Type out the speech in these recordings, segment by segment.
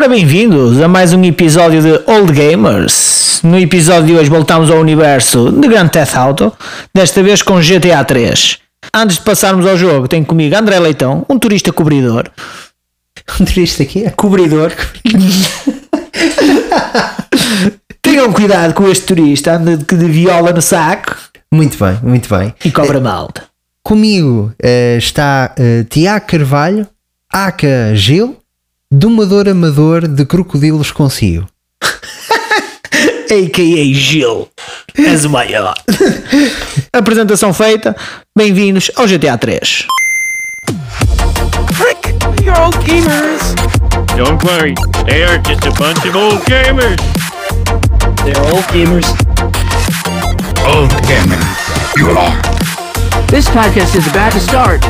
Ora, bem-vindos a mais um episódio de Old Gamers. No episódio de hoje voltamos ao universo de Grand Theft Auto, desta vez com GTA 3. Antes de passarmos ao jogo, tenho comigo André Leitão, um turista cobridor. Um turista aqui é cobridor. Tenham cuidado com este turista, anda de, de viola no saco Muito bem, muito bem. e cobra malta. Comigo eh, está uh, Tiago Carvalho, Aca Gil, domador amador de crocodilos consigo. a.k.a. Gil. És o maior. Apresentação feita. Bem-vindos ao GTA 3. Frick! You're old gamers! Don't worry, they are just a bunch of old gamers. They're old gamers. Old gamers, you are. This podcast is about to start.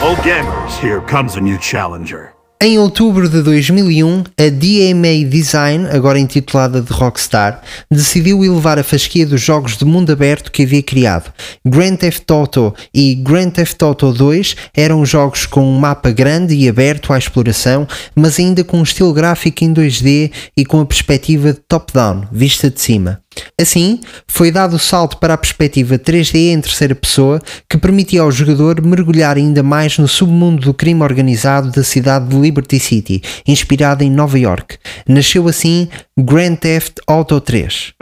Old gamers, here comes a new challenger. Em outubro de 2001, a DMA Design, agora intitulada de Rockstar, decidiu elevar a fasquia dos jogos de mundo aberto que havia criado. Grand Theft Auto e Grand Theft Auto 2 eram jogos com um mapa grande e aberto à exploração, mas ainda com um estilo gráfico em 2D e com a perspectiva de top-down, vista de cima. Assim, foi dado o salto para a perspectiva 3D em terceira pessoa, que permitia ao jogador mergulhar ainda mais no submundo do crime organizado da cidade de Liberty City, inspirada em Nova York. Nasceu assim Grand Theft Auto 3.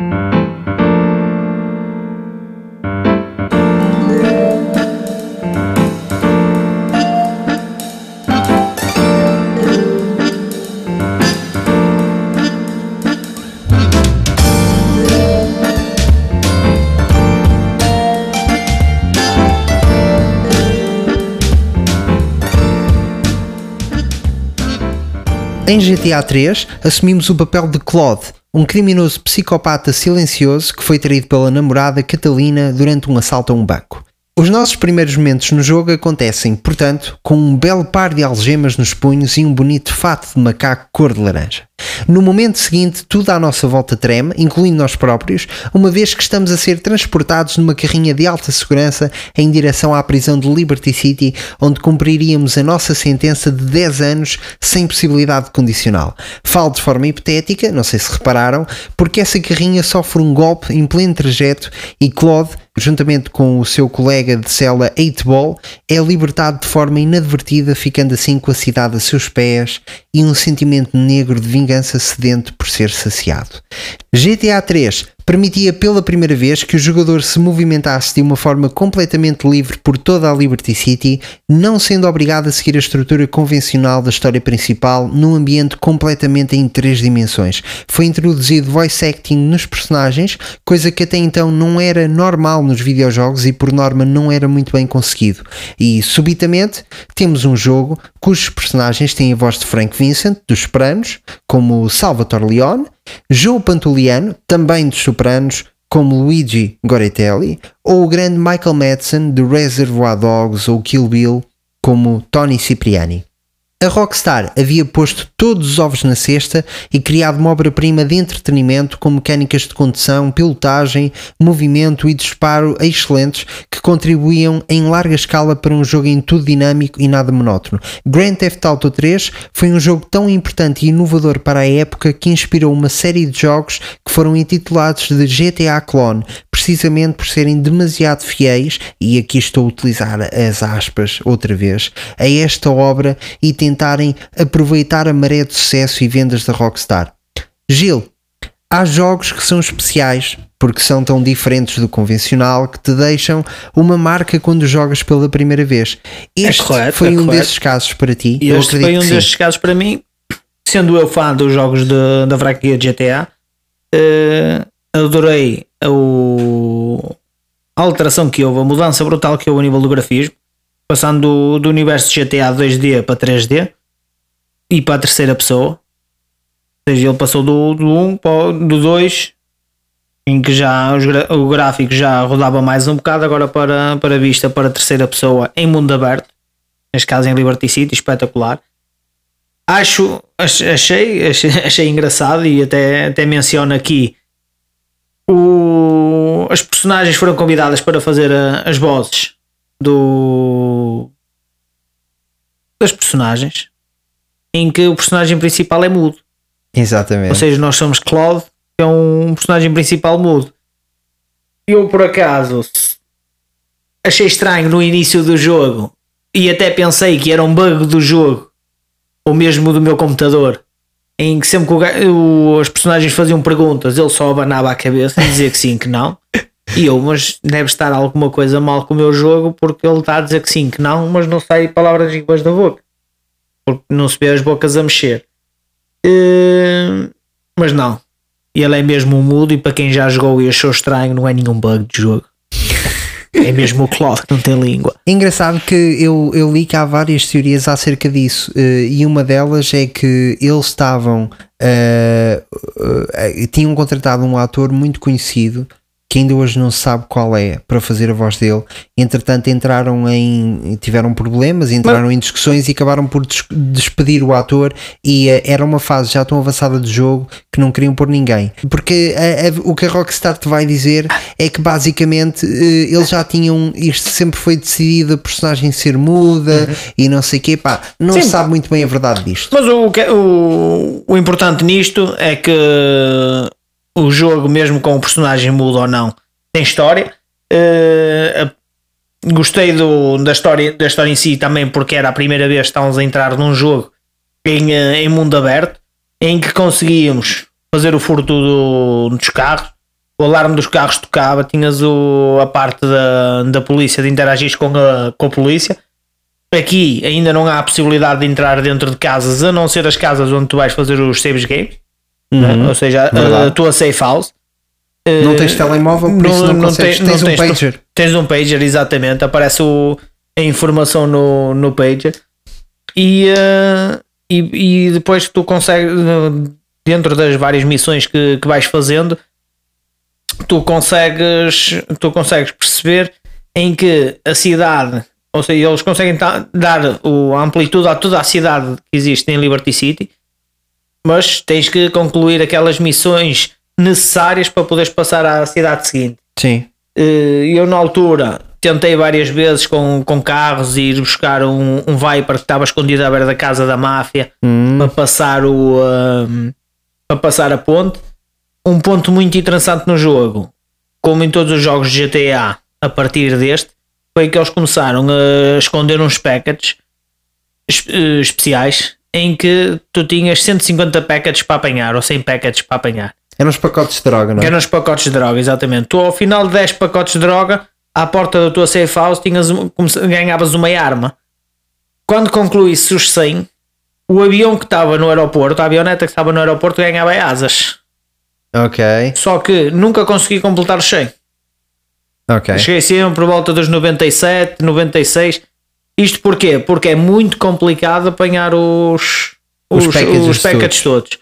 Em GTA 3, assumimos o papel de Claude, um criminoso psicopata silencioso que foi traído pela namorada Catalina durante um assalto a um banco. Os nossos primeiros momentos no jogo acontecem, portanto, com um belo par de algemas nos punhos e um bonito fato de macaco cor de laranja. No momento seguinte, tudo à nossa volta treme, incluindo nós próprios, uma vez que estamos a ser transportados numa carrinha de alta segurança em direção à prisão de Liberty City, onde cumpriríamos a nossa sentença de 10 anos sem possibilidade de condicional. Falo de forma hipotética, não sei se repararam, porque essa carrinha sofre um golpe em pleno trajeto e Claude, juntamente com o seu colega de cela 8-Ball, é libertado de forma inadvertida, ficando assim com a cidade a seus pés e um sentimento negro de vingança sedento por ser saciado. GTA 3 permitia pela primeira vez que o jogador se movimentasse de uma forma completamente livre por toda a Liberty City, não sendo obrigado a seguir a estrutura convencional da história principal num ambiente completamente em três dimensões. Foi introduzido voice acting nos personagens, coisa que até então não era normal nos videojogos e por norma não era muito bem conseguido. E subitamente temos um jogo cujos personagens têm a voz de Frank Vincent, dos Sopranos, como Salvatore Leone, Joe Pantuliano, também dos Sopranos, como Luigi Goretelli, ou o grande Michael Madsen de Reservoir Dogs ou Kill Bill, como Tony Cipriani. A Rockstar havia posto todos os ovos na cesta e criado uma obra-prima de entretenimento com mecânicas de condução, pilotagem, movimento e disparo excelentes que contribuíam em larga escala para um jogo em tudo dinâmico e nada monótono. Grand Theft Auto 3 foi um jogo tão importante e inovador para a época que inspirou uma série de jogos que foram intitulados de GTA Clone, precisamente por serem demasiado fiéis, e aqui estou a utilizar as aspas outra vez, a esta obra e tentarem aproveitar a maré de sucesso e vendas da Rockstar. Gil, há jogos que são especiais porque são tão diferentes do convencional que te deixam uma marca quando jogas pela primeira vez. Este correto, foi é um correto. desses casos para ti. E Eu este acredito foi um que sim. destes casos para mim, sendo eu fã dos jogos de- da franquia de GTA, eh, adorei o- a alteração que houve, a mudança brutal que houve a nível do grafismo, passando do, universo GTA 2D para 3D e para a terceira pessoa. Ou seja, ele passou do, do 1 para do 2, em que já os o gráfico já rodava mais um bocado, agora para, para vista para a terceira pessoa em mundo aberto neste caso em Liberty City, espetacular. Acho, ach- achei, achei, achei engraçado e até, até menciono aqui o, as personagens foram convidadas para fazer a- as vozes do das personagens em que o personagem principal é mudo. Ou Exatamente. seja, nós somos Claude, que é um personagem principal mudo. Eu, por acaso, achei estranho no início do jogo e até pensei que era um bug do jogo, ou mesmo do meu computador, em que sempre que o- os personagens faziam perguntas, ele só abanava a cabeça e dizia que sim, que não. E eu, mas deve estar alguma coisa mal com o meu jogo porque ele está a dizer que sim, que não, mas não sai palavras iguais da boca. Porque não se vê as bocas a mexer. Eh, mas não. Ele é mesmo um mudo e para quem já jogou e achou estranho, não é nenhum bug de jogo. É mesmo o Claude que não tem língua. É engraçado que eu, eu li que há várias teorias acerca disso eh, e uma delas é que eles estavam eh, tinham contratado um ator muito conhecido que ainda hoje não se sabe qual é para fazer a voz dele. Entretanto, entraram em tiveram problemas, entraram em discussões e acabaram por des- despedir o ator. E eh, era uma fase já tão avançada do jogo que não queriam pôr ninguém, porque o que a Rockstar te vai dizer é que basicamente eh, eles já tinham isto sempre foi decidido a personagem ser muda e não sei o quê. Pá, não Sim. se sabe muito bem a verdade disto. Mas o, o, o importante nisto é que o jogo, mesmo com o personagem mudo ou não, tem história. A- gostei do, da, história, da história em si também, porque era a primeira vez que estávamos a entrar num jogo em, eh, em mundo aberto em que conseguíamos fazer o furto do- dos carros. O alarme dos carros tocava, tinhas o, a parte da, da polícia de interagir com a, com a polícia. Aqui ainda não há a possibilidade de entrar dentro de casas, a não ser as casas onde tu vais fazer os saves games, né? ou seja, a, Verdade. a tua safe house. Não Eh, tens telemóvel, por isso não, consegues. tem- tens não um pager. Tens um pager, exatamente. Aparece o, a informação no, no pager. E, eh, e, e depois tu consegues, dentro das várias missões que, que vais fazendo, tu consegues, tu consegues perceber em que a cidade, ou seja, eles conseguem dar o, a amplitude a toda a cidade que existe em Liberty City, mas tens que concluir aquelas missões necessárias para poderes passar à cidade seguinte. Sim. Eh, Eu na altura tentei várias vezes com, com carros ir buscar um, um Viper que estava escondido à beira da casa da máfia para passar o ahm, para passar a ponte. Um ponto muito interessante no jogo, como em todos os jogos de GTA a partir deste, foi que eles começaram a esconder uns packets eh, especiais em que tu tinhas 150 packets para apanhar ou 100 packets para apanhar. Eram os pacotes de droga, não é? eram os pacotes de droga, exatamente. Tu, ao final de 10 pacotes de droga, à porta da tua safe house, tinhas, ganhavas uma arma. Quando concluísse os 100, o avião que estava no aeroporto, a avioneta que estava no aeroporto, ganhava asas. Ok, Só que nunca consegui completar os 100. ok. Cheguei sempre por volta dos 97, 96. Isto porquê? Porque é muito complicado apanhar os, Os os, packages os packets todos.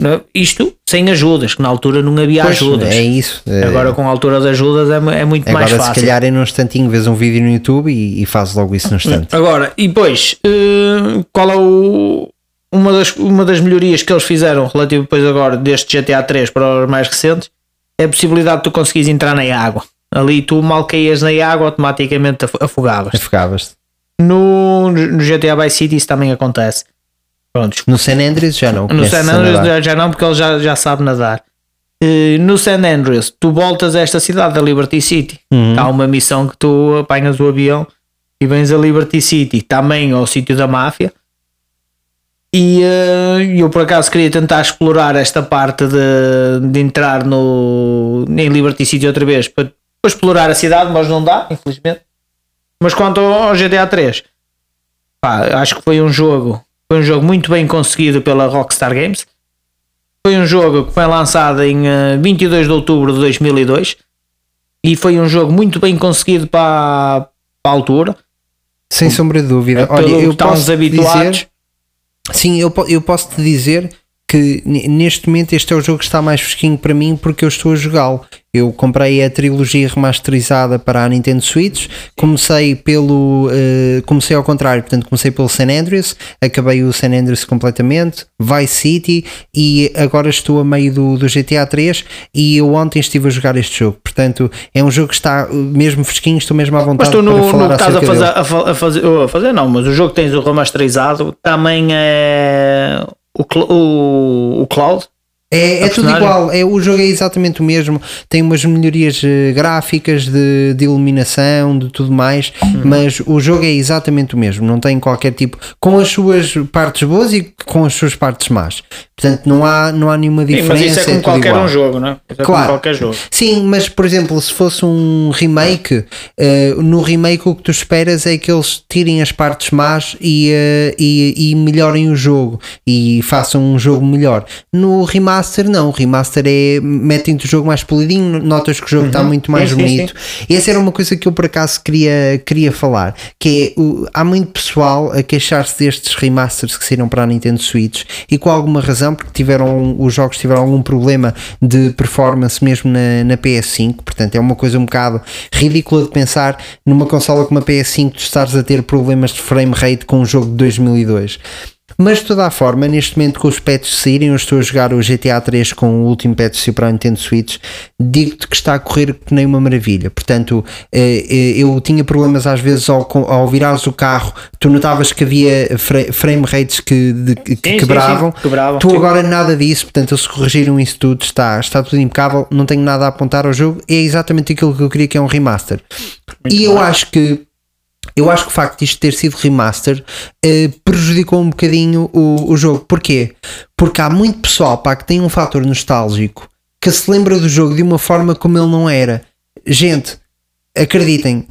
Não, Isto sem ajudas, que na altura não havia Pois, ajudas. é isso. É- Agora com a altura das ajudas é, é muito mais Agora, fácil. se calhar, é num instantinho, vês um vídeo no YouTube e, e fazes logo isso no instante. Agora, e depois, eh, qual é o, uma, das, uma das melhorias que eles fizeram relativo depois agora deste GTA 3 para os mais recentes é a possibilidade de tu conseguires entrar na água. Ali tu mal caías na água, automaticamente af- afogavas. Afogavas. No, no GTA Vice City isso também acontece. Prontos. No San Andreas já não. No San a Andreas já, já não, porque ele já, já sabe nadar. Eh, no San Andreas, tu voltas a esta cidade da Liberty City. Uhum. Há uma missão que tu apanhas o avião e vens a Liberty City, também ao sítio da máfia. E eh, eu por acaso queria tentar explorar esta parte de, de entrar no, em Liberty City outra vez para, para explorar a cidade, mas não dá, infelizmente. Mas quanto ao GTA 3, pá, acho que foi um jogo, foi um jogo muito bem conseguido pela Rockstar Games. Foi um jogo que foi lançado em eh, 22 de outubro de 2002 e foi um jogo muito bem conseguido para, para a altura. Sem sombra de dúvida. Olha, eu posso habituados. dizer. Sim, eu, eu posso te dizer que neste momento este é o jogo que está mais fresquinho para mim porque eu estou a jogá-lo. Eu comprei a trilogia remasterizada para a Nintendo Switch, comecei pelo eh, comecei ao contrário, portanto comecei pelo San Andreas, acabei o San Andreas completamente, Vice City e agora estou a meio do, do GTA 3 e eu ontem estive a jogar este jogo, portanto é um jogo que está eh, mesmo fresquinho, estou mesmo à vontade Mas tu no, no que estás a fazer, a fazer, oh, a fazer, não, mas o jogo que tens o remasterizado também é o, o, o Cloud. É, é tudo igual, é, o jogo é exatamente o mesmo, tem umas melhorias eh, gráficas de, de iluminação, de tudo mais, Uhum. mas o jogo é exatamente o mesmo, não tem qualquer tipo, com as suas partes boas e com as suas partes más. Portanto, não há, não há nenhuma Sim, diferença. mas isso é como tudo qualquer igual. um jogo, não é? É Claro. qualquer jogo. Sim, mas por exemplo, se fosse um remake, eh, no remake o que tu esperas é que eles tirem as partes más e, eh, e, e melhorem o jogo e façam um jogo melhor. No remaster, não. O remaster é metem-te o jogo mais polidinho, notas que o jogo está muito mais Sim, sim, bonito. Essa era uma coisa que eu por acaso queria, queria falar, que é, o- há muito pessoal a queixar-se destes remasters que saíram para a Nintendo Switch e com alguma razão, porque tiveram, os jogos tiveram algum problema de performance mesmo na, na PS5, portanto é uma coisa um bocado ridícula de pensar numa consola como a PS5 tu estares a ter problemas de frame rate com um jogo de 2002. Mas de toda a forma, neste momento com os patches saírem, eu estou a jogar o GTA 3 com o último patch para a Nintendo Switch, digo-te que está a correr que nem uma maravilha. Portanto, eh, eh, eu tinha problemas às vezes ao, ao virares o carro, tu notavas que havia fra- frame rates que, de- que Sim, sim, quebravam. sim, quebravam, tu sim. agora nada disso, portanto, eles corrigiram isso tudo, está, está tudo impecável, não tenho nada a apontar ao jogo, é exatamente aquilo que eu queria que é um remaster. e eu acho que eu acho que o facto de isto ter sido remaster eh, prejudicou um bocadinho o, o jogo. Porquê? Porque há muito pessoal pá, que tem um fator nostálgico que se lembra do jogo de uma forma como ele não era. Gente, acreditem,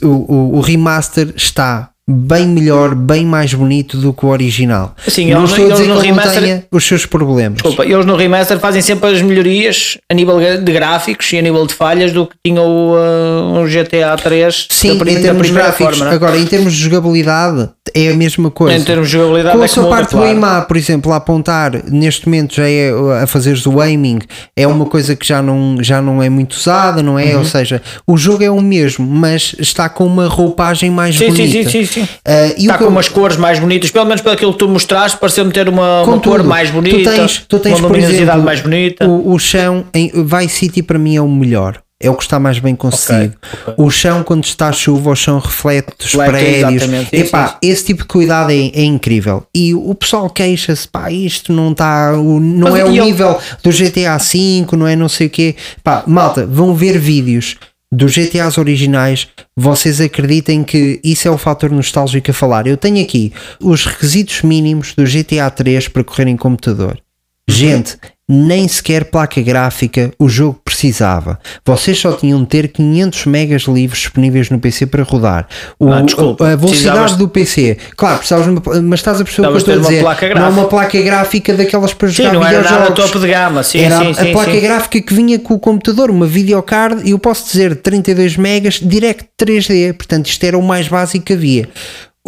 o, o, o remaster está bem melhor, bem mais bonito do que o original. Sim, não eles- estou a dizer no que ele não remaster- tenha os seus problemas. Desculpa, eles no remaster fazem sempre as melhorias a nível de gráficos e a nível de falhas do que tinha o, uh, o GTA 3 Sim, da, em termos gráficos. forma. é? Agora, em termos de jogabilidade, é a mesma coisa. Em termos de jogabilidade Com é a sua parte do claro. por exemplo, a apontar, neste momento já é a fazeres o aiming, é uma coisa que já não, já não é muito usada, não é? Uhum. Ou seja, o jogo é o mesmo, mas está com uma roupagem mais sim, bonita. sim, sim, sim. O Está que com eu- umas cores mais bonitas, pelo menos pelo que tu mostraste, pareceu-me ter uma, uma cor mais bonita, Tu tens, tu tens uma luminosidade exemplo, mais bonita. O, o chão em Vice City para mim é o melhor. É o que está mais bem conseguido. O chão, quando está a chuva, o chão reflete os prédios. sim, Epá, sim, esse tipo de cuidado é, é incrível. E o pessoal queixa-se, pá, isto não está, não Mas é o nível do GTA V, não é não sei o quê. Pá, malta, vão ver vídeos dos GTAs originais, vocês acreditem que isso é o fator nostálgico a falar. Eu tenho aqui os requisitos mínimos do GTA 3 para correr em computador. Gente, nem sequer placa gráfica o jogo precisava. Vocês só tinham de ter 500 megas livres disponíveis no PC para rodar. O- Ah, desculpa, a velocidade do PC, claro, precisavas, mas estás a perceber o que eu estou a dizer. placa não gráfica. uma placa gráfica daquelas para jogar Sim, não era nada topo de gama. Sim, Era sim, a sim, placa sim. gráfica que vinha com o computador, uma videocard, e eu posso dizer 32 megas, direct 3D, portanto isto era o mais básico que havia.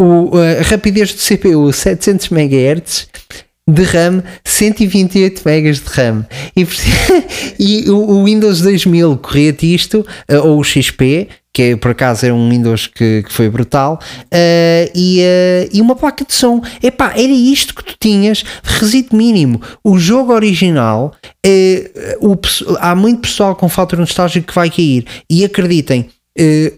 O, a rapidez do CPU 700 MHz de RAM, 128 MB de RAM. E, e o, o Windows 2000 corria-te isto, eh, ou o XP, que é, por acaso é um Windows que, que foi brutal, eh, e, eh, e uma placa de som. Epá, era isto que tu tinhas, requisito mínimo. O jogo original, eh, o, há muito pessoal com fator nostálgico que vai cair, e acreditem,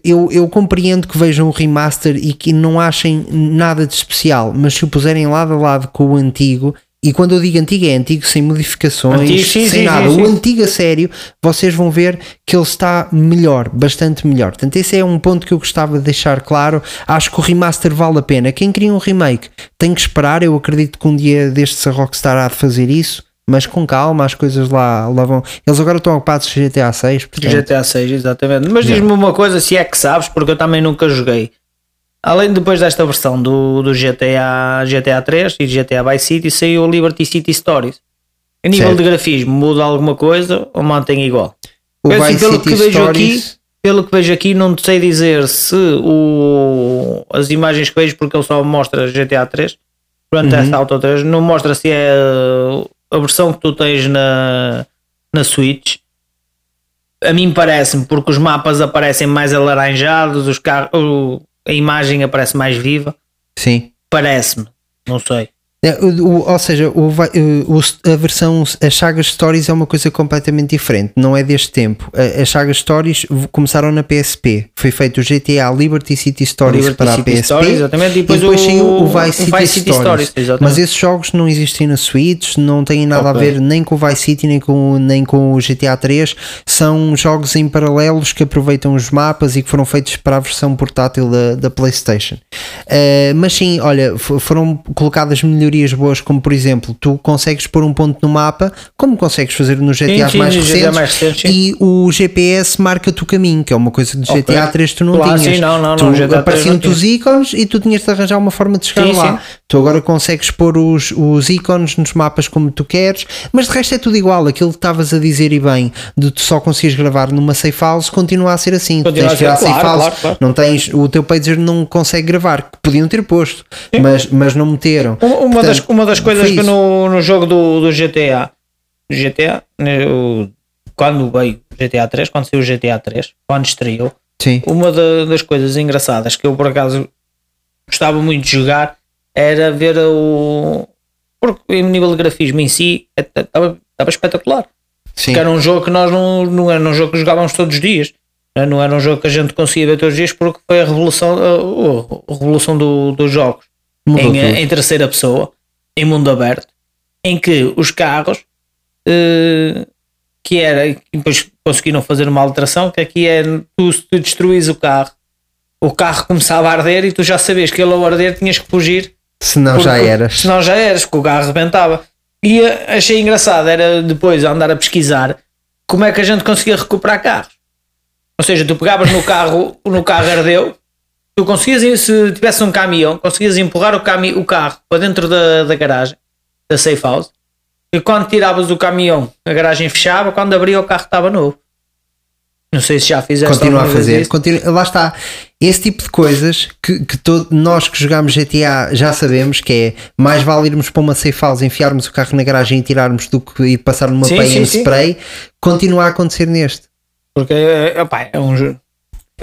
eu, eu compreendo que vejam o remaster e que não achem nada de especial, mas se o puserem lado a lado com o antigo, e quando eu digo antigo é antigo sem modificações, Antigo, sim, sem sim, nada, sim, o antigo a sério, vocês vão ver que ele está melhor, bastante melhor. Portanto, esse é um ponto que eu gostava de deixar claro. Acho que o remaster vale a pena. Quem queria um remake tem que esperar. Eu acredito que um dia destes a Rockstar há de fazer isso. Mas com calma, as coisas lá, lá vão. Eles agora estão ocupados com GTA 6. Portanto, GTA 6, exatamente. Mas diz-me uma coisa, se é que sabes, porque eu também nunca joguei. Além depois desta versão do, do GTA, GTA 3 e GTA Vice City, saiu o Liberty City Stories. A nível Certo. de grafismo, muda alguma coisa ou mantém igual? o Eu, assim, pelo City que vejo Stories. aqui, pelo que vejo aqui, não sei dizer se o, as imagens que vejo, porque ele só mostra GTA 3, Grand Theft Auto 3, não mostra se é a versão que tu tens na, na Switch. A mim parece-me, porque os mapas aparecem mais alaranjados, os carros, a imagem aparece mais viva. Sim. Parece-me, não sei. É, ou seja, a versão, as sagas Stories é uma coisa completamente diferente, não é deste tempo. A- As sagas Stories começaram na PSP, foi feito o GTA Liberty City Stories Liberty para a City PSP Stories, exatamente, e depois o- saiu o o Vice City, Vice City Stories. Stories. Mas esses jogos não existem na Switch, não têm nada Ok. a ver nem com o Vice City nem com, nem com o GTA 3, são jogos em paralelos que aproveitam os mapas e que foram feitos para a versão portátil da, da PlayStation. Uh, mas sim, olha, foram colocadas melhorias boas, como por exemplo, tu consegues pôr um ponto no mapa, como consegues fazer nos GTA sim, mais GTA recentes, mais recentes, sim. e o GPS marca-te o caminho, que é uma coisa do Ok. GTA 3 tu não Claro, tinhas. sim, não, não, tu não, GTA 3 não apareciam-te os ícones e tu tinhas de arranjar uma forma de chegar Sim, lá. sim. Tu agora consegues pôr os, os ícones nos mapas como tu queres, mas de resto é tudo igual. Aquilo que estavas a dizer e bem, de tu só conseguires gravar numa safe house, continua a ser assim. Tu Continua tens a ser, safe claro, house, claro, claro. não tens, o teu pager não consegue gravar, que podiam ter posto, mas, mas não meteram. Uma, uma das, Portanto, uma das coisas que no, no jogo do, do GTA, GTA, né, o- quando veio o GTA 3, quando saiu o GTA 3, quando estreou, Sim. uma da- das coisas engraçadas que eu por acaso gostava muito de jogar era ver o. Porque em nível de grafismo em si estava espetacular. Sim. Porque era um jogo que nós não, não era um jogo que jogávamos todos os dias. né? Não era um jogo que a gente conseguia ver todos os dias porque foi a revolução, a, a revolução do- dos jogos em, tudo. em terceira pessoa, em mundo aberto, em que os carros eh, que era, e depois conseguiram fazer uma alteração, que aqui é tu se tu destruís o carro, o carro começava a arder e tu já sabias que ele ao arder tinhas que fugir Senão já porque- eras. Senão já eras, que o carro rebentava. E eh, achei engraçado, era depois andar a pesquisar como é que a gente conseguia recuperar carros. Ou seja, tu pegavas no carro, no carro ardeu, tu conseguias, se tivesse um caminhão, conseguias empurrar o, cami o carro para dentro da, da garagem, da safe house, e quando tiravas o caminhão, a garagem fechava, quando abria o carro estava novo. Não sei se já fizeste Continua a fazer, continua, lá está. Esse tipo de coisas que, que todo, nós que jogamos GTA já sabemos que é mais vale irmos para uma safe house, enfiarmos o carro na garagem e tirarmos do que ir passar numa Sim, PM sim, sim. spray, continua a acontecer neste. Porque eh, opá, é um jogo.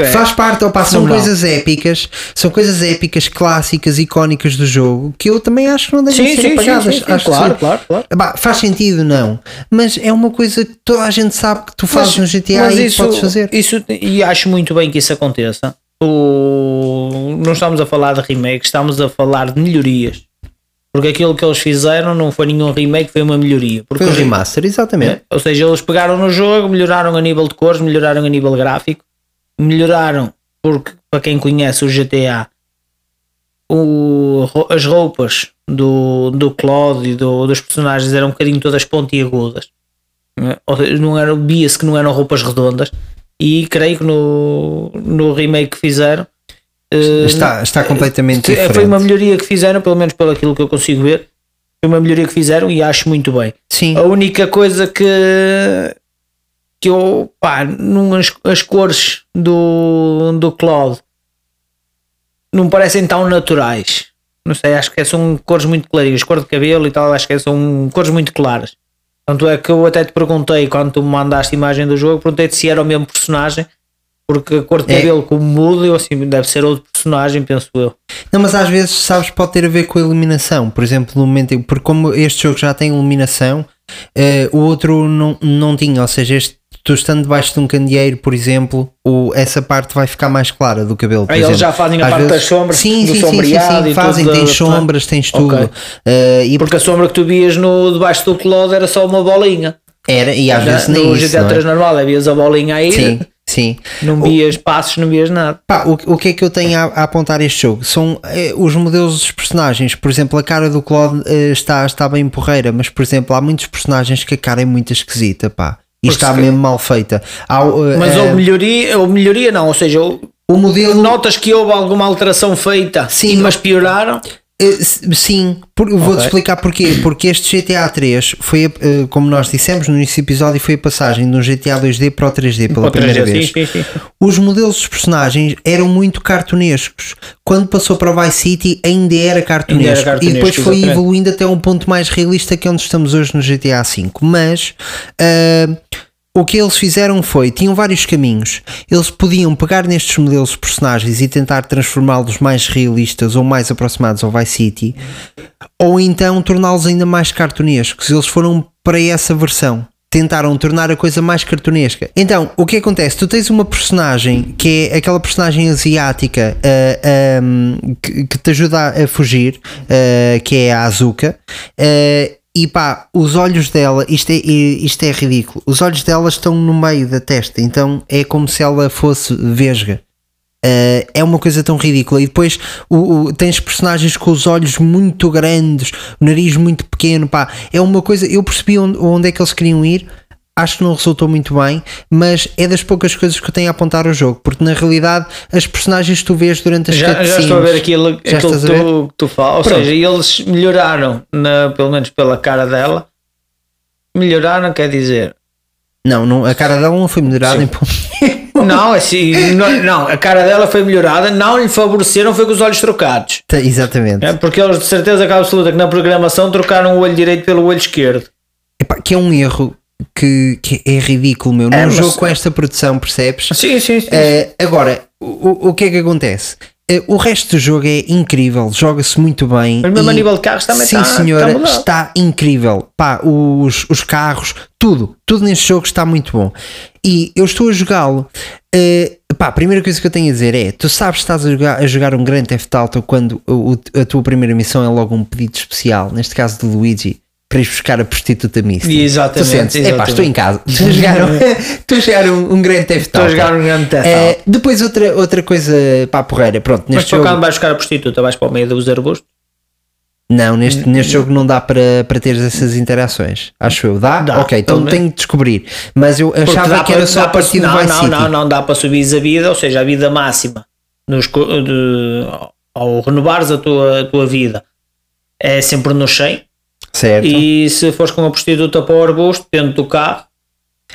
É Faz parte, opa, são coisas épicas, são coisas épicas, clássicas, icónicas do jogo que eu também acho que não devem Sim, ser sim, sim, apagadas. sim, sim, que claro, sim. claro, claro. Epá, faz sentido, não, mas é uma coisa que toda a gente sabe que tu fazes no GTA mas e que isso, podes fazer. Isso, e acho muito bem que isso aconteça. O, não estamos a falar de remake, estamos a falar de melhorias. Porque aquilo que eles fizeram não foi nenhum remake, foi uma melhoria. Porque Foi um remaster, exatamente. Ou seja, eles pegaram no jogo, melhoraram a nível de cores, melhoraram a nível gráfico, melhoraram, porque para quem conhece o GTA, o- as roupas do, do Claude e do- dos personagens eram um bocadinho todas pontiagudas. não eram, via-se que não eram roupas redondas. E creio que no, no remake que fizeram eh, Está, está completamente diferente. foi uma melhoria que fizeram, pelo menos pelo aquilo que eu consigo ver. Foi uma melhoria que fizeram e acho muito bem. Sim, A única coisa que que eu pá, não, as, as cores do, do Cloud não parecem tão naturais. Não sei, acho que são cores muito clarinhas, cor de cabelo e tal, acho que são cores muito claras. Tanto é que eu até te perguntei quando tu me mandaste a imagem do jogo, perguntei-te se era o mesmo personagem, porque a cor de É. cabelo como muda, eu assim, deve ser outro personagem, penso eu. Não, mas às vezes, sabes, pode ter a ver com a iluminação. Por exemplo, no momento porque como este jogo já tem iluminação, eh, o outro não, não tinha. Ou seja, este, tu estando debaixo de um candeeiro, por exemplo, o, essa parte vai ficar mais clara do cabelo. Ah, eles exemplo. já fazem a Às parte das sombras, sim, do sim, sim, sim, sombreado sim, e fazem, tudo tens da- sombras, tens tudo. Ok. Eh, e Porque a sombra que tu vias no, debaixo do Cloud era só uma bolinha. era, e às Já vezes no nem isso. GTA não é? 3 normal, é, vias a bolinha aí, Sim, sim. não vias passos, não vias nada. Pá, o, o que é que eu tenho a, a apontar a este jogo? São eh, os modelos dos personagens. Por exemplo, a cara do Claude eh, está, está bem porreira, mas por exemplo, há muitos personagens que a cara é muito esquisita, pá. E está se- mesmo mal feita. Há, eh, Mas eh, houve melhoria, houve melhoria não, ou seja, o- o modelo. notas que houve alguma alteração feita, Sim, sim, mas pioraram. Eh, Sim, vou-te Ok. explicar porquê. Porque este GTA 3 foi, eh, como nós dissemos no início do episódio, foi a passagem de um GTA 2D para o 3D pela Outra primeira vez, vez. sim, sim, sim. Os modelos dos personagens eram muito cartunescos. Quando passou para o Vice City, ainda era cartunesco. Ainda era cartunesco, e depois foi evoluindo até um ponto mais realista que é onde estamos hoje no GTA V. Mas ah, o que eles fizeram foi, tinham vários caminhos. Eles podiam pegar nestes modelos de personagens e tentar transformá-los mais realistas ou mais aproximados ao Vice City, ou então torná-los ainda mais cartunescos. Eles foram para essa versão. Tentaram tornar a coisa mais cartunesca. Então, o que acontece? Tu tens uma personagem que é aquela personagem asiática ah, ahm, que, que te ajuda a fugir, ah, que é a Azuka. ah, e pá, os olhos dela, isto é, isto é ridículo. Os olhos dela estão no meio da testa, então é como se ela fosse vesga. Uh, é uma coisa tão ridícula. E depois o, o- tens personagens com os olhos muito grandes, o nariz muito pequeno. Pá, é uma coisa. Eu percebi onde, onde é que eles queriam ir. Acho que não resultou muito bem, mas é das poucas coisas que eu tenho a apontar ao jogo, porque na realidade as personagens que tu vês durante as Já, já cutscenes- estou a ver aquilo, Já aquilo que a ver? tu, que tu falas. Ou Pronto. seja, eles melhoraram, na, pelo menos pela cara dela. Melhoraram, quer dizer. Não, não, a cara dela não foi melhorada em Não, assim, não, não, a cara dela foi melhorada, não lhe favoreceram, foi com os olhos trocados. Tá, Exatamente. É, porque eles de certeza absoluta que na programação trocaram o olho direito pelo olho esquerdo. Epá, que é um erro que, que é ridículo, meu. Num É, jogo com esta produção, percebes? Sim, sim, sim. Eh, agora, o, o que é que acontece? Eh, o resto do jogo é incrível, joga-se muito bem. Mas mesmo a nível de carros também Sim, está- senhora, está está incrível. Pá, os, os carros, tudo, tudo neste jogo está muito bom. E eu estou a jogá-lo. eh, pá, a primeira coisa que eu tenho a dizer é: tu sabes que estás a jogar, a jogar um grande Theft Auto quando o- a tua primeira missão é logo um pedido especial, neste caso de Luigi. Para ir buscar a prostituta Misty. Exatamente, Tu sentes, epá, exatamente. estou em casa. Estou a jogar um, estou a jogar um, um grande Theft Estou a jogar um grande Theft Eh, depois outra, outra coisa para a porreira, pronto, Mas neste para jogo, vais buscar a prostituta, vais para o meio dos arbustos? não, neste, neste jogo não dá para, para teres essas interações, acho eu, dá? Dá, ok, então tenho de descobrir, mas eu achava que para- era só dá a para- partir do não, Vice não, City. não, não dá para subir a vida, ou seja, a vida máxima. Nos, de, ao renovares a tua, a tua vida é sempre no 100 certo? e se fores com a prostituta para o arbusto dentro do carro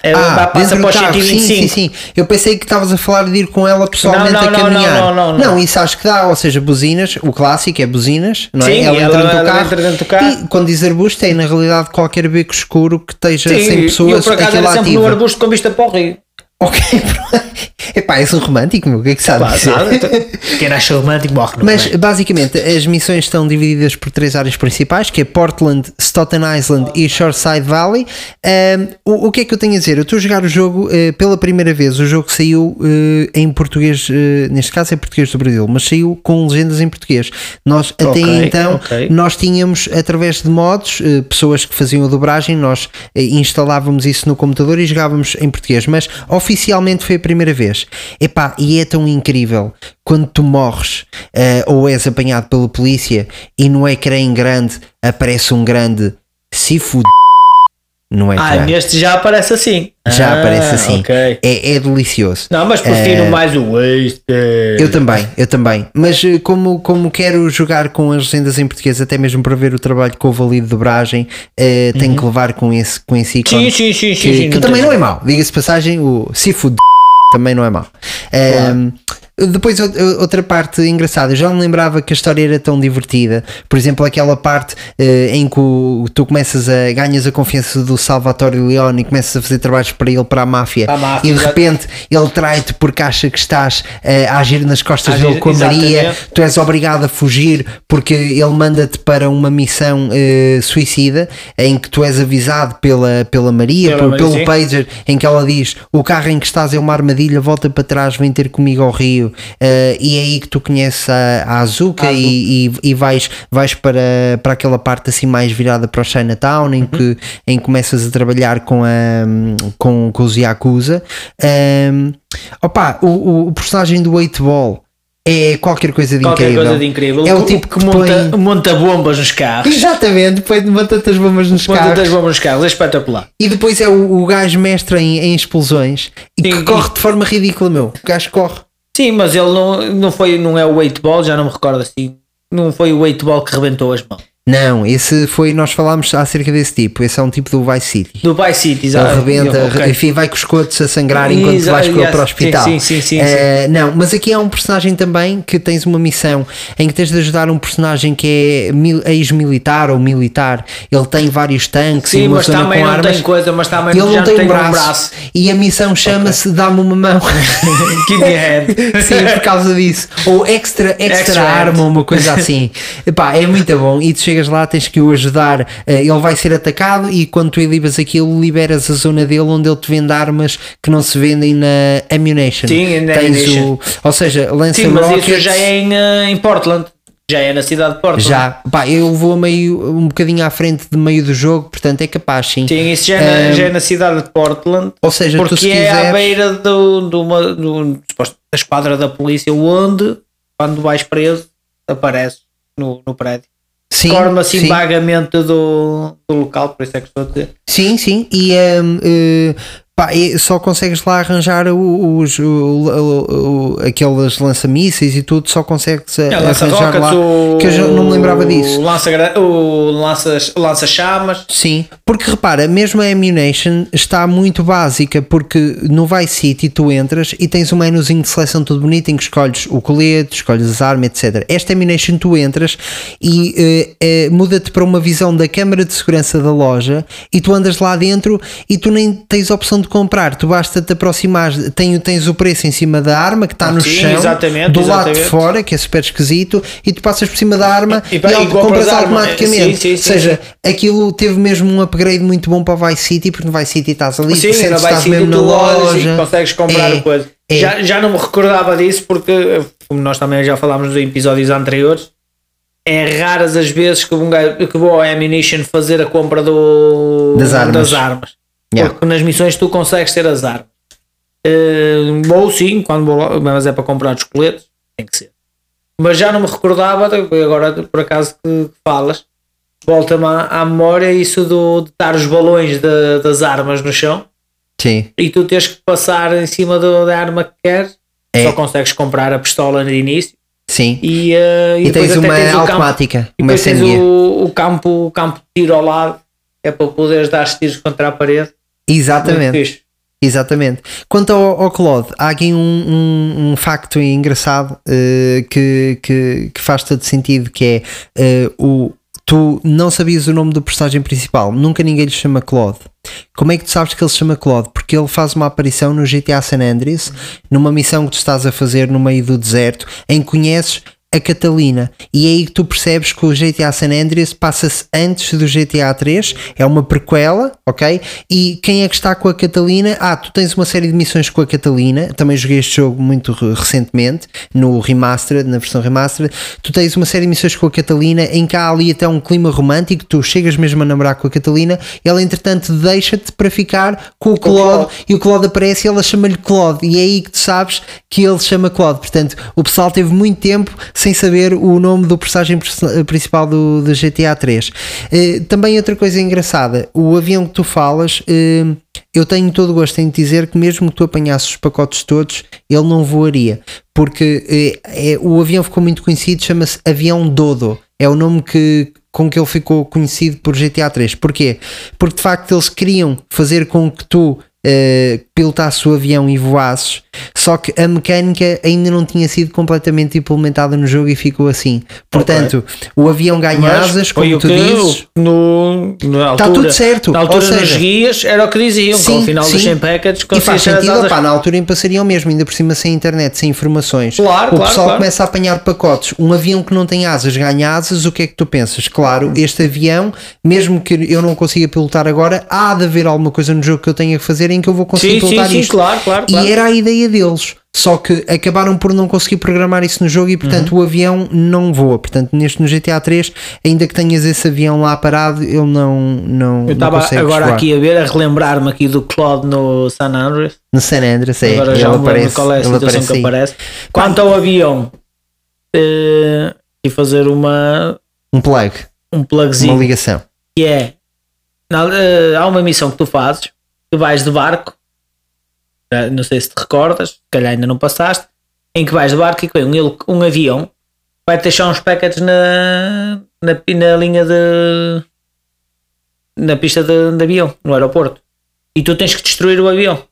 é, Ah, dentro para os carro, sim, 125 sim, sim. Eu pensei que estavas a falar de ir com ela pessoalmente Não, não, a não, caminhar. não, não, não, não. isso acho que dá, ou seja, buzinas, o clássico é buzinas, não é? Sim, ela ela- entra dentro do ela carro. entra dentro do carro. E quando diz arbusto, é na realidade qualquer beco escuro que esteja Sim, sem pessoas. eu por acaso era sempre ativa. no arbusto com vista para o rio Ok, Epá, és um romântico, meu, o que é que sabes? Pá, então, quem nasce romântico morre no Mas meio. basicamente as missões estão divididas por três áreas principais, que é Portland, Staten Island e Shoreside Valley. Ahm, o, o que é que eu tenho a dizer? Eu estou a jogar o jogo eh, pela primeira vez. O jogo saiu eh, em português, eh, neste caso é português do Brasil, mas saiu com legendas em português. Nós até Ok, então ok. nós tínhamos através de mods, eh, pessoas que faziam a dobragem, nós instalávamos isso no computador e jogávamos em português, mas oficialmente foi a primeira vez. Epá, e é tão incrível quando tu morres eh, ou és apanhado pela polícia e no ecrã em grande aparece um grande se no ecrã. Ah, neste já aparece assim. Já Ah, aparece assim. ok. É, é delicioso. Não, mas prefiro mais o Wasted. Eu também, eu também. Mas eh, como, como quero jogar com as legendas em português, até mesmo para ver o trabalho que houve ali de dobragem, eh, tenho que levar com esse, com esse ícone. Uhum. Sim, sim, sim, que, sim, sim, que não também não é mau. Diga-se passagem, o Seafood também não é mau. Ehm, Depois ou- outra parte engraçada, eu já não lembrava que a história era tão divertida. Por exemplo, aquela parte eh, em que o- tu começas a ganhas a confiança do Salvatore Leone e começas a fazer trabalhos para ele, para a máfia, a máfia, e de repente ele trai-te porque acha que estás eh, a agir nas costas A dele agir- com a Maria, tu és obrigado a fugir porque ele manda-te para uma missão eh, suicida em que tu és avisado pela, pela Maria, Pela por- Maria, pelo sim. pager, em que ela diz: O carro em que estás é uma armadilha, volta para trás, vem ter comigo ao Rio. Eh, e é aí que tu conheces a, a Azuka A Azuka. e, e, e vais, vais para, para aquela parte assim mais virada para o Chinatown, Uhum. em que, em que começas a trabalhar com, a, com, com os Yakuza. Um, opa, o, o, o personagem do 8 Ball. É qualquer coisa de Qualquer incrível. coisa de incrível. É o tipo que monta, põe- monta bombas nos carros. Exatamente, depois de uma tantas bombas nos Monta carros. das bombas nos carros, é espetacular. E depois é o, o gajo mestre em, em explosões e que corre de forma ridícula, meu. O gajo corre. Sim, mas ele não, não, foi, não é o 8 ball, já não me recordo assim. Não foi o 8 ball que rebentou as mãos. Não, esse foi, nós falámos acerca desse tipo. Esse é um tipo do Vice City. Do Vice City, exato. rebenta, Ok. enfim, vai com os cotos a sangrar enquanto Exa- vais yes, para o hospital. sim, sim, sim, sim, Eh, Não, mas aqui há um personagem também que tens uma missão em que tens de ajudar um personagem que é mil- ex-militar ou militar. Ele tem vários tanques e Sim, uma mas zona também com não armas. tem coisa, mas também Ele não tem um um braço, e a missão chama-se Dá-me uma mão. Kidney Head. Sim, por causa disso. Ou extra, extra, Extra arma, hand. uma coisa assim. Epá, é muito bom. E chegas lá, tens que o ajudar. eh, Ele vai ser atacado e quando tu libas aquilo, liberas a zona dele onde ele te vende armas que não se vendem na Ammunition. Sim, na tens Ammunition. o, Ou seja, lança Sim, mas rockets. isso já é em, eh, em Portland. Já é na cidade de Portland. Já, pá, eu vou meio, um bocadinho à frente de meio do jogo, portanto é capaz, sim. Sim, isso já é, Ahm, na, já é na cidade de Portland. Ou seja, tu Porque se é à quiseres. beira do, do, uma- do- da esquadra da polícia, onde, quando vais preso, aparece no, no prédio. Recordo-me assim sim. vagamente do, do local, por isso é que estou a dizer. Sim, sim, e hum, eh, pá, só consegues lá arranjar os, o, o- aqueles lança-mísseis e tudo, só consegues É, arranjar lá. o, que eu não me lembrava disso. O lança, gra- o lança, lança chamas. Sim, porque repara, mesmo a Ammunition está muito básica, porque no Vice City tu entras e tens um menuzinho de seleção tudo bonito em que escolhes o colete, escolhes as armas, etc. Esta Ammunition tu entras e eh, eh, muda-te para uma visão da câmara de segurança da loja e tu andas lá dentro e tu nem tens a opção de comprar, tu basta te aproximar, tem, tens o preço em cima da arma que está no Sim, chão, exatamente, do lado de exatamente. fora, que é super esquisito, e tu passas por cima da arma E- e, e- e compras automaticamente. Sim, sim, Ou seja, aquilo teve mesmo um upgrade muito bom para Vice City, porque no Vice City estás ali, Sim, tu estás mesmo na loja. e consegues comprar É, coisa. é. Já, já não me recordava disso porque, como nós também já falámos em episódios anteriores, é raras as vezes que, um gajo, que vou ao Ammunition fazer a compra do, Das armas. armas. Yeah. Porque nas missões tu consegues ter as armas. Uh, ou sim, quando vou lá, mas é para comprar os coletes, tem que ser. Mas já não me recordava, agora por acaso que falas, volta-me à, à memória isso do, de estar os balões da- das armas no chão Sim, e tu tens que passar em cima do- da arma que queres, É. só consegues comprar a pistola no início sim. e, eh, E, depois tens uma tens campo- automática, e uma tens o, o campo, o campo de tiro ao lado, é para poderes dar tiros contra a parede. Exatamente. Exatamente. Quanto ao, ao Claude, há aqui um, um, um facto engraçado eh, que, que, que faz todo sentido, que é eh, o, tu não sabias o nome do personagem principal, nunca ninguém lhe chama Claude. Como é que tu sabes que ele se chama Claude? Porque ele faz uma aparição no GTA San Andreas, numa missão que tu estás a fazer no meio do deserto, em que conheces a Catalina. E é aí que tu percebes que o GTA San Andreas passa-se antes do GTA 3, é uma prequela, ok? E quem é que está com a Catalina? Ah, tu tens uma série de missões com a Catalina, também joguei este jogo muito re- recentemente, no Remastered, na versão Remastered. Tu tens uma série de missões com a Catalina em que há ali até um clima romântico, tu chegas mesmo a namorar com a Catalina, ela entretanto deixa-te para ficar com o Claude, e o Claude aparece e ela chama-lhe Claude, e é aí que tu sabes que ele chama Claude. Portanto, o pessoal teve muito tempo sem saber o nome do personagem perso- principal do, do GTA 3. Eh, também outra coisa engraçada, o avião que tu falas, eh, eu tenho todo o gosto em te dizer que mesmo que tu apanhasses os pacotes todos, ele não voaria, porque eh, é- o avião ficou muito conhecido, chama-se Avião Dodo, é o nome que com que ele ficou conhecido por GTA 3. Porquê? Porque de facto eles queriam fazer com que tu eh, pilotasses o avião e voasses, só que a mecânica ainda não tinha sido completamente implementada no jogo e ficou assim. Portanto, o avião ganha Mas asas, foi como tu dizes. no, na Está altura, tudo certo. Na altura Ou seja, guias era o que diziam, que ao Sim, final sim. dos 100 packets E faz sentido, opá, na altura em passaria o mesmo, ainda por cima sem internet, sem informações. Claro, o claro, pessoal claro. começa a apanhar pacotes. Um avião que não tem asas ganha asas, o que é que tu pensas? Claro, este avião, mesmo que eu não consiga pilotar agora, há de haver alguma coisa no jogo que eu tenha que fazer em que eu vou conseguir Sim, sim, sim, isto. claro, claro, claro. E era a ideia deles. Só que acabaram por não conseguir programar isso no jogo e portanto Uhum. o avião não voa. Portanto, neste no GTA 3, ainda que tenhas esse avião lá parado, ele não não, Eu estava agora voar. aqui a ver, a relembrar-me aqui do Claude no San Andreas. no San Andreas, é, Agora já aparece, qual é a situação aparece que aí. aparece. Quanto ao avião, eh, e fazer uma, Um plug, um uma plugzinho ligação. que é na- eh, há uma missão que tu fazes, que vais de barco, não sei se te recordas, se calhar ainda não passaste, em que vais de barco e que vem um, um avião vai deixar uns packets na, na, na linha de. na pista de, de avião, no aeroporto. E tu tens que destruir o avião.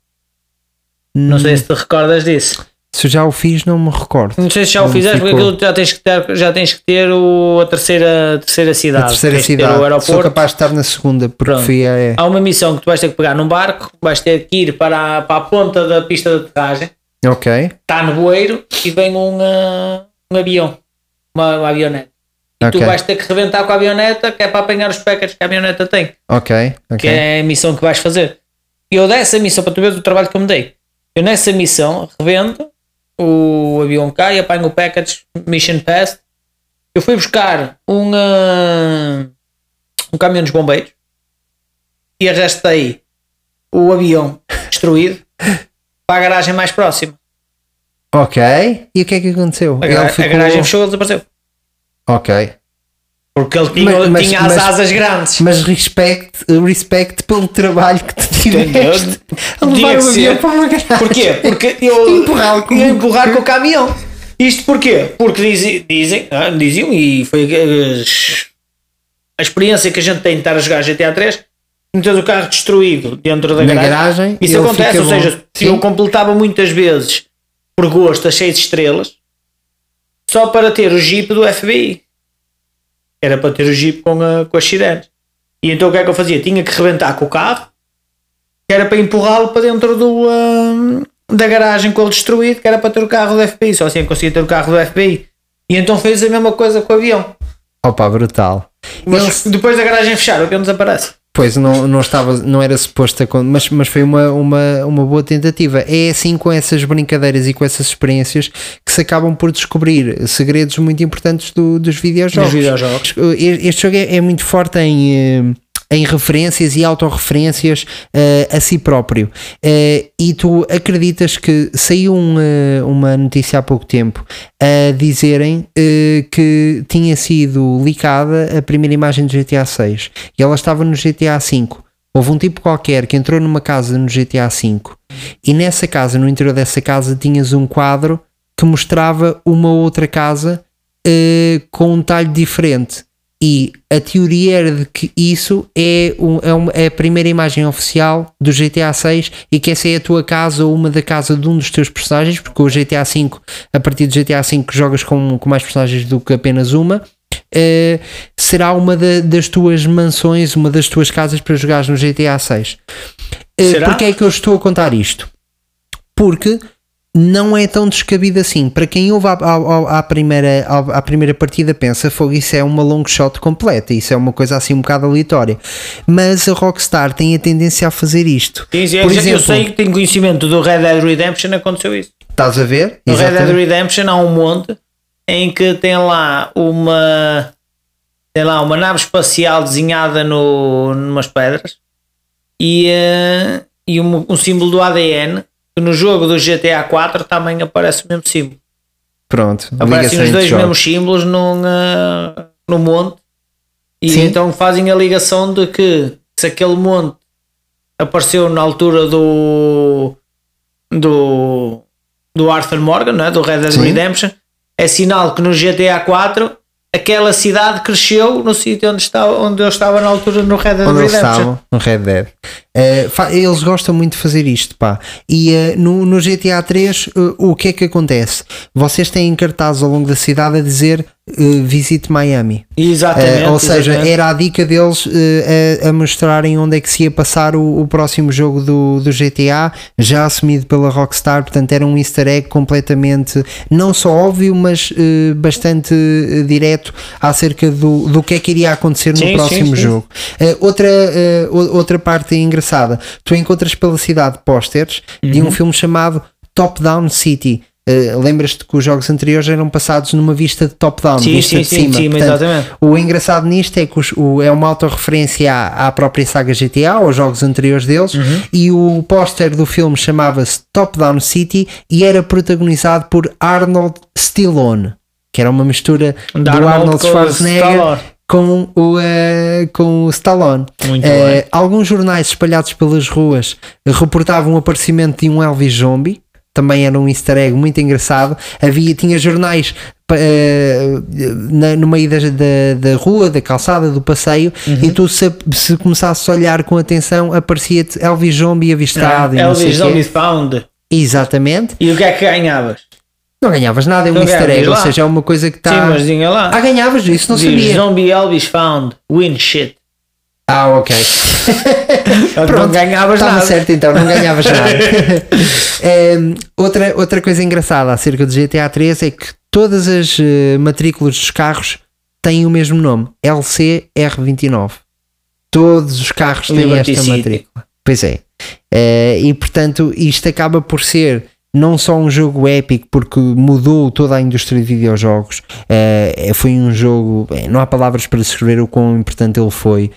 Não sei se te recordas disso. Se já o fiz, não me recordo. Não sei se já o fizeste, porque ficou. aquilo já tens que ter, já tens que ter o, a terceira, terceira cidade. A terceira Tens cidade. o Sou capaz de estar na segunda, porque Pronto. fui a. é. Há uma missão que tu vais ter que pegar num barco, vais ter que ir para a, para a ponta da pista de aterragem, Ok, está no bueiro e vem um, ah, um avião, uma, uma avioneta. E Ok. tu vais ter que rebentar com a avioneta, que é para apanhar os packets que a avioneta tem, ok, que é a missão que vais fazer. E eu dessa missão, para tu veres o trabalho que eu me dei, eu nessa missão rebento, o avião cai, apanho o package, mission passed. Eu fui buscar um, ah, um caminhão dos bombeiros e arrastei o avião destruído para a garagem mais próxima. Ok. E o que é que aconteceu? A, gara- a garagem fechou e ele desapareceu. Ok. Porque ele tinha, mas- tinha as mas- asas grandes. Mas respect, respect pelo trabalho que tu Tiveste. A levar o avião para uma garagem. Porquê? Porque eu Empurrá-lo com- ia empurrar com o caminhão. Isto porquê? Porque dizem, dizem ah, diziam, e foi a experiência que a gente tem de estar a jogar GTA 3, meter o carro destruído dentro da Na garagem. garagem, Isso acontece, ou seja, Sim. eu completava muitas vezes por gosto as 6 estrelas só para ter o Jeep do FBI. Era para ter o Jeep com, a, com as sirenes. E então o que é que eu fazia? Tinha que rebentar com o carro, que era para empurrá-lo para dentro do, ah, da garagem com ele destruído, que era para ter o carro do FBI. Só assim conseguia ter o carro do FBI. E então fez a mesma coisa com o avião. Opa, brutal. Mas depois da garagem fechar, o avião desaparece. Pois não, não estava, não era suposto acontecer, mas, mas foi uma, uma, uma boa tentativa. É assim com essas brincadeiras e com essas experiências que se acabam por descobrir segredos muito importantes do- dos videojogos. Dos videojogos. Este jogo é, é muito forte em, eh, em referências e autorreferências eh, a si próprio. Eh, e tu acreditas que saiu um, eh, uma notícia há pouco tempo a dizerem que tinha sido licada a primeira imagem do GTA 6 e ela estava no GTA 5. Houve um tipo qualquer que entrou numa casa no GTA V e nessa casa, no interior dessa casa, tinhas um quadro que mostrava uma outra casa eh, com um talho diferente. E a teoria era de que isso é, um- é, uma- é a primeira imagem oficial do GTA 6 e que essa é a tua casa ou uma da casa de um dos teus personagens, porque o GTA V, a partir do GTA V, jogas com, com mais personagens do que apenas uma. eh, será uma da- das tuas mansões, uma das tuas casas para jogares no GTA 6. Eh, Será? Porquê é que eu estou a contar isto? Porque não é tão descabido assim. Para quem ouve à, à- à primeira, à, à primeira partida pensa, fogo, isso é uma long shot completa, isso é uma coisa assim um bocado aleatória. Mas a Rockstar tem a tendência a fazer isto. Sim, sim, Por eu exemplo, sei que tenho conhecimento do Red Dead Redemption, aconteceu isso. estás a ver? No Red Dead. Redemption há um monte em que tem lá uma tem lá uma nave espacial desenhada no, numas pedras e, eh, e um, um símbolo do ADN que no jogo do GTA 4 também aparece o mesmo símbolo. Pronto, Aparecem os dois mesmos símbolos num, eh, no monte e Sim. então fazem a ligação de que se aquele monte apareceu na altura do do, do Arthur Morgan, não é? do Red Dead Sim. Redemption, é sinal que no GTA 4 aquela cidade cresceu no sítio onde, está, onde eu estava na altura no Red Dead Onde Redemption. no Red Dead. Fa- eles gostam muito de fazer isto, pá. E eh, no, no GTA 3, eh, o que é que acontece? Vocês têm cartazes ao longo da cidade a dizer Visite Miami. Exatamente. Ou seja, exatamente. era a dica deles a, a mostrarem onde é que se ia passar o, o próximo jogo do, do GTA, já assumido pela Rockstar, portanto era um easter egg completamente, não só óbvio, mas bastante direto acerca do, do que é que iria acontecer no Sim, sim, próximo sim. jogo. Eh, outra, outra parte engraçada, tu encontras pela cidade pósteres de Uhum. um filme chamado Top Down City. Eh, Lembras-te que os jogos anteriores eram passados numa vista de top-down, Sim, vista sim, de sim, cima. sim, Portanto, exatamente. o engraçado nisto é que os- o- é uma autorreferência à, à própria saga GTA, aos jogos anteriores deles, Uhum. e o póster do filme chamava-se Top Down City e era protagonizado por Arnold Stallone, que era uma mistura De do Arnold Arnold Schwarzenegger. Com o, eh, com o Stallone. Bem. alguns jornais espalhados pelas ruas reportavam o aparecimento de um Elvis Zombie. também era um easter egg muito engraçado. Havia, tinha jornais eh, na- no meio da, da, da rua, da calçada, do passeio, Uhum. e tu se, se começasses a olhar com atenção, aparecia-te Elvis Zombie avistado. e sei Elvis. Zombie Found. Exatamente. E o que é que ganhavas? Não ganhavas nada, é um Não easter egg, ou seja, é uma coisa que está. Sim, mas tinha lá. Ah, ganhavas, isso não Diz, sabia. Zombie Elvis Found. Win shit. Ah, ok. não ganhavas Estava nada. certo então, não ganhavas nada. Em, outra, outra coisa engraçada acerca do GTA 3 é que todas as eh, matrículas dos carros têm o mesmo nome, LCR29. Todos os carros têm Liberty esta City. matrícula. Pois é. Eh, e portanto, isto acaba por ser não só um jogo épico porque mudou toda a indústria de videojogos, eh, foi um jogo, eh, não há palavras para descrever o quão importante ele foi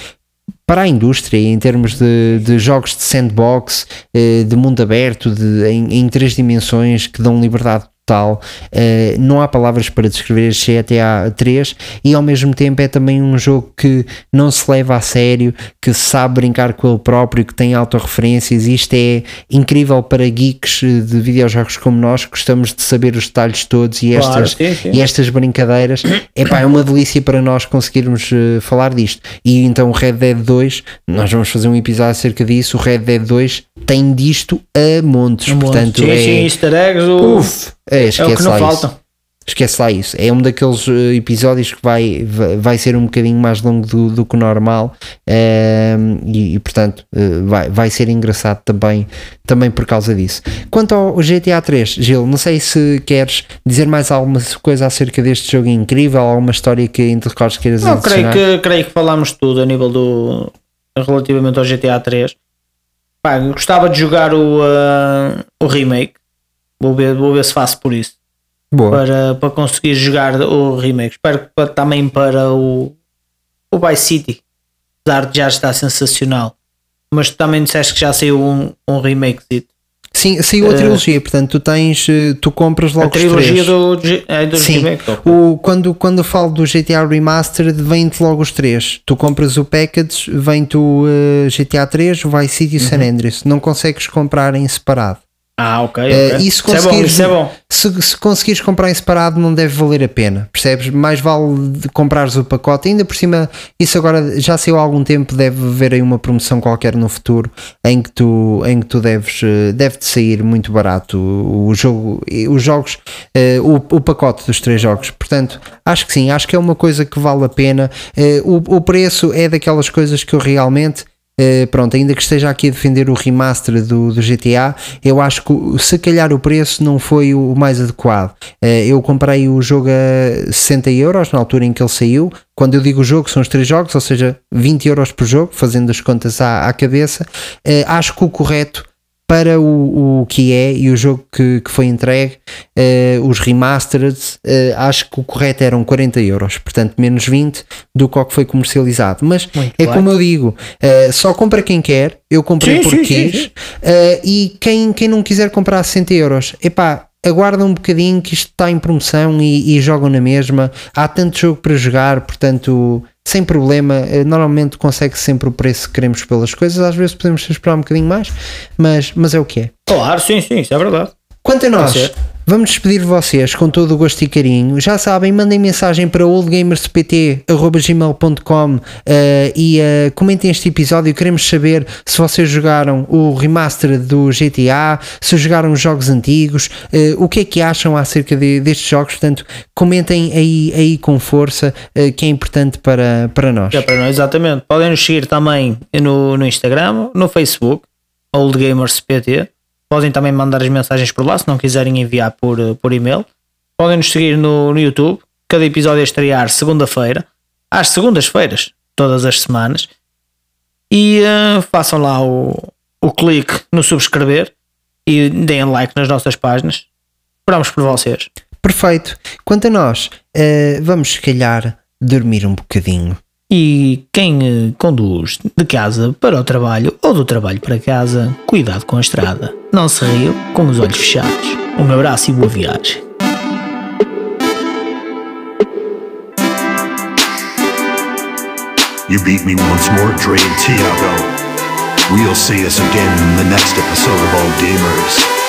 para a indústria em termos de, de jogos de sandbox, eh, de mundo aberto, de, em, em três dimensões que dão liberdade total. Eh, não há palavras para descrever este GTA 3 e ao mesmo tempo é também um jogo que não se leva a sério, que sabe brincar com ele próprio, que tem autorreferências. Isto é incrível para geeks eh, de videojogos como nós, que gostamos de saber os detalhes todos e Claro, estas, sim, sim. e estas brincadeiras. Epá, é uma delícia para nós conseguirmos eh, falar disto. E então o Red Dead 2, nós vamos fazer um episódio acerca disso. O Red Dead 2 tem disto a montes. Portanto, sim, é. sim, easter eggs. Uf, é, é o esquece que não lá falta. isso. Esquece lá isso. É um daqueles eh, episódios que vai, vai, ser um bocadinho mais longo do, do que o normal ehm, e, e, portanto eh, vai, vai ser engraçado também, também por causa disso. Quanto ao GTA 3, Gil, não sei se queres dizer mais alguma coisa acerca deste jogo incrível, alguma história que ainda recordes queiras Não, creio que, creio que falámos tudo a nível do. relativamente ao GTA 3. Pá, gostava de jogar o, ah, o remake. Vou ver, vou ver se faço por isso. Boa. Para, para conseguir jogar o remake. Espero que pa- também para o, o Vice City. Apesar de já estar sensacional. Mas tu também disseste que já saiu um, um remake. Sim, saiu a Eh, trilogia, portanto tu tens, eh, tu compras logo A trilogia os três. do, G- é, do Sim, o, quando, quando eu falo do GTA Remastered, vem-te logo os três. Tu compras o package, vem-te o eh, GTA 3, o Vice City e o San Uhum. Andreas. Não consegues comprar em separado. Ah, ok. Eh, ok. e se isso é bom, conseguires- isso é bom. Se, se conseguires comprar em separado, não deve valer a pena, percebes? Mais vale comprares o pacote. Ainda por cima, isso agora já saiu há algum tempo. Deve haver aí uma promoção qualquer no futuro em que tu, em que tu deves, eh, deve-te sair muito barato o, o jogo, os jogos, eh, o, o pacote dos três jogos. Portanto, acho que sim, acho que é uma coisa que vale a pena. Eh, o, o preço é daquelas coisas que eu realmente. Uh, pronto, ainda que esteja aqui a defender o remaster do, do GTA, eu acho que se calhar o preço não foi o mais adequado. Uh, eu comprei o jogo a 60 euros na altura em que ele saiu. Quando eu digo o jogo, são os três jogos, ou seja, 20 euros por jogo, fazendo as contas à, à cabeça. Uh, acho que o correto para o, o que é e o jogo que, que foi entregue, eh, os remastered, eh, acho que o correto eram 40 euros, portanto menos 20 do que o que foi comercializado. Mas Muito é bem. como eu digo, eh, só compra quem quer, eu comprei Sim, porque sim, quis, e quem, quem não quiser comprar a 60 euros, epá, aguarda um bocadinho que isto está em promoção e, e jogam na mesma. Há tanto jogo para jogar, portanto, sem problema. eh, Normalmente consegue sempre o preço que queremos pelas coisas. Às vezes podemos esperar um bocadinho mais, mas, mas é o que é. Claro, sim, sim, isso é verdade. Quanto a nós, vamos despedir vocês com todo o gosto e carinho. Já sabem, mandem mensagem para oldgamerspt.gmail.com eh, e eh, comentem este episódio. Queremos saber se vocês jogaram o remaster do GTA, se jogaram os jogos antigos, eh, o que é que acham acerca de- destes jogos. Portanto, comentem aí, aí com força, que é importante para, para nós. É para nós, exatamente. Podem nos seguir também no, no Instagram, no Facebook, OldGamersPT. Podem também mandar as mensagens por lá se não quiserem enviar por, eh, por e-mail. Podem nos seguir no, no YouTube. Cada episódio é estrear segunda-feira, às segundas-feiras, todas as semanas. E eh, façam lá o, o clique no subscrever e deem like nas nossas páginas. Esperamos por vocês. Perfeito. Quanto a nós, eh, vamos se calhar dormir um bocadinho. E quem eh, conduz de casa para o trabalho ou do trabalho para casa, cuidado com a estrada. Não se riu com os olhos fechados. Um abraço e boa viagem. You beat me once more, Dre and Tiago. We'll see us again in the next episode of All Gamers.